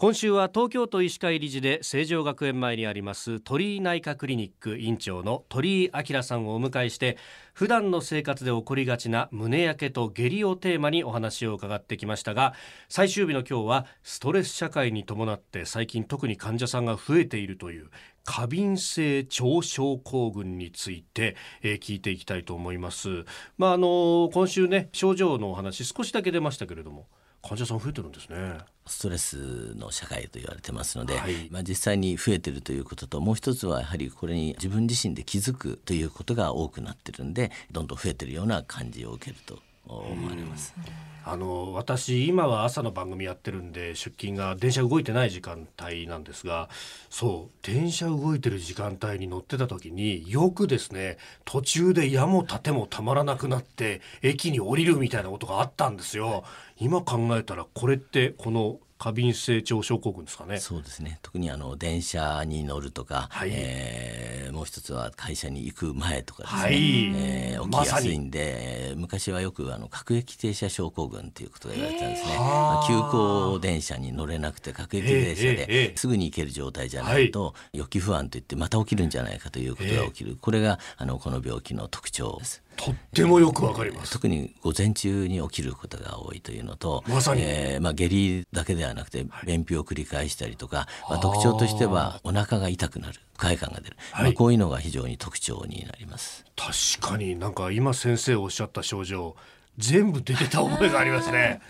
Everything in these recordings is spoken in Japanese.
今週は東京都医師会理事で成城学園前にあります鳥居内科クリニック院長の鳥居明さんをお迎えして普段の生活で起こりがちな胸焼けと下痢をテーマにお話を伺ってきましたが最終日の今日はストレス社会に伴って最近特に患者さんが増えているという過敏性腸症候群について、えー、聞いていきたいと思います。まああの今週ね症状のお話少しだけ出ましたけれども患者さん増えてるんですねストレスの社会と言われてますので、はい、まあ、実際に増えてるということともう一つはやはりこれに自分自身で気づくということが多くなってるんでどんどん増えてるような感じを受けると思われます。あの私今は朝の番組やってるんで出勤が電車動いてない時間帯なんですがそう電車動いてる時間帯に乗ってた時によくですね途中で矢も盾もたまらなくなって駅に降りるみたいなことがあったんですよ。今考えたらこれってこの過敏性腸症候群ですかね。そうですね。特にあの電車に乗るとか、はい、えー、もう一つは会社に行く前とかですね、はい、えー、起きやすいんで、ま、昔はよくあの各駅停車症候群っていうことが言われてたんですね。まあ、急行電車に乗れなくて各駅停車ですぐに行ける状態じゃないと、予期不安といってまた起きるんじゃないかということが起きる。これがあのこの病気の特徴です。とってもよくわかります。特に午前中に起きることが多いというのと、まさに、えー、まあ下痢だけではなくて便秘を繰り返したりとか、まあ、特徴としてはお腹が痛くなる。不快感が出る、はい、まあ、こういうのが非常に特徴になります。確かになんか今先生おっしゃった症状全部出てた覚えがありますね。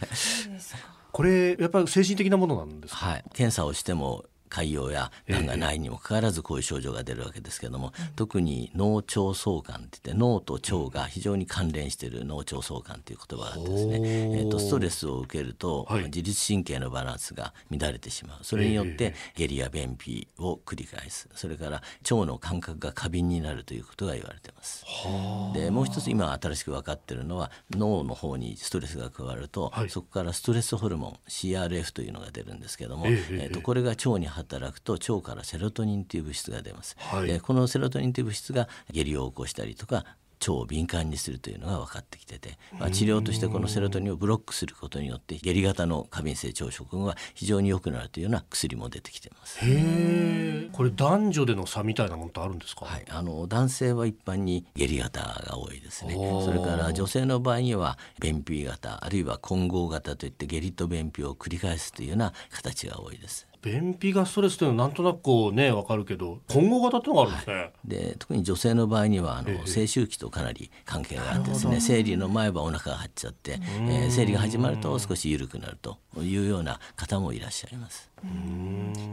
これやっぱり精神的なものなんですはい。検査をしても潰瘍や癌がないにもかかわらずこういう症状が出るわけですけども、えー、特に脳腸相関って言って脳と腸が非常に関連している脳腸相関という言葉があってですね、えーと、ストレスを受けると、はい、自律神経のバランスが乱れてしまう。それによって下痢や便秘を繰り返す。それから腸の感覚が過敏になるということが言われてます。でもう一つ今新しく分かっているのは脳の方にストレスが加わると、はい、そこからストレスホルモン CRF というのが出るんですけども、えー、えーとこれが腸に働くと腸からセロトニンという物質が出ます、はい、このセロトニンという物質が下痢を起こしたりとか腸を敏感にするというのが分かってきてて、まあ、治療としてこのセロトニンをブロックすることによって下痢型の過敏性腸症候群は非常に良くなるというような薬も出てきてます。へこれ男女での差みたいなものってあるんですか、はい、あの男性は一般に下痢型が多いですね。それから女性の場合には便秘型あるいは混合型といって下痢と便秘を繰り返すというような形が多いです。便秘がストレスというのはなんとなくこうねわかるけど混合型っていうのがあるんですね、はい、で特に女性の場合にはあの、性周期とかなり関係があってですね。生理の前はお腹が張っちゃって、えー、生理が始まると少し緩くなるというような方もいらっしゃいます。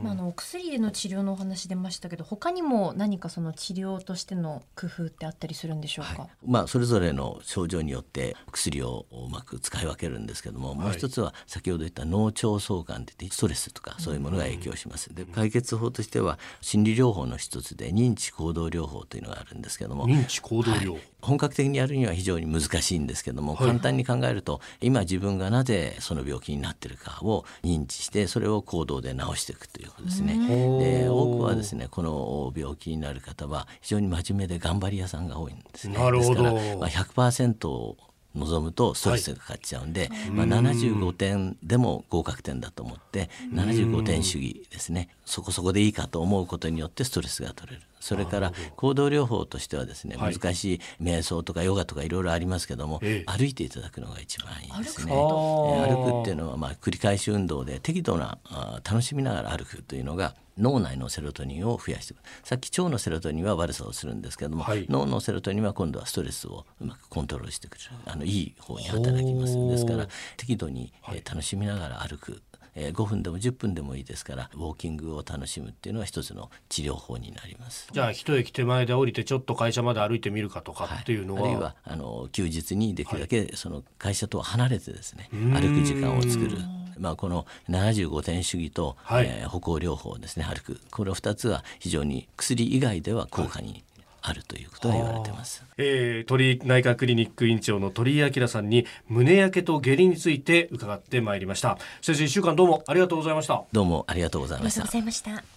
まあ、あのお薬での治療のお話出ましたけど他にも何かその治療としての工夫ってあったりするんでしょうか、はい、まあ、それぞれの症状によって薬をうまく使い分けるんですけども、はい、もう一つは先ほど言った脳腸相関っってストレスとかそういうものが影響します。で解決法としては心理療法の一つで認知行動療法というのがあるんですけども認知行動療法、はい、本格的にやるには非常に難しいんですけども、簡単に考えると今自分がなぜその病気になってるかを認知してそれを行動で治していくということですね。で多くはですねこの病気になる方は非常に真面目で頑張り屋さんが多いんですね。なるほど。ですから、まあ、100%望むとストレスがかかっちゃうんで、はい、まあ、75点でも合格点だと思って75点主義ですね。そこそこでいいかと思うことによってストレスが取れるそれから行動療法としてはですね難しい瞑想とかヨガとかいろいろありますけども、歩いていただくのが一番いいですね。歩くっていうのはまあ繰り返し運動で適度な楽しみながら歩くというのが脳内のセロトニンを増やしてさっき腸のセロトニンは悪さをするんですけども、はい、脳のセロトニンは今度はストレスをうまくコントロールしてくるあのいい方に働きます。ですから適度に、えー、楽しみながら歩くえー、5分でも10分でもいいですからウォーキングを楽しむっていうのは一つの治療法になります。じゃあ一駅手前で降りてちょっと会社まで歩いてみるかとかっていうのは、はい、あるいはあの休日にできるだけその会社とは離れてですね、はい、歩く時間を作る。まあ、この75点主義と、はい、えー、歩行療法ですね歩く。この2つは非常に薬以外では効果にあるということが言われてます。えー、鳥内科クリニック院長の鳥居明さんに胸焼けと下痢について伺ってまいりました。先生一週間どうもありがとうございました。どうもありがとうございました。ありがとうございました。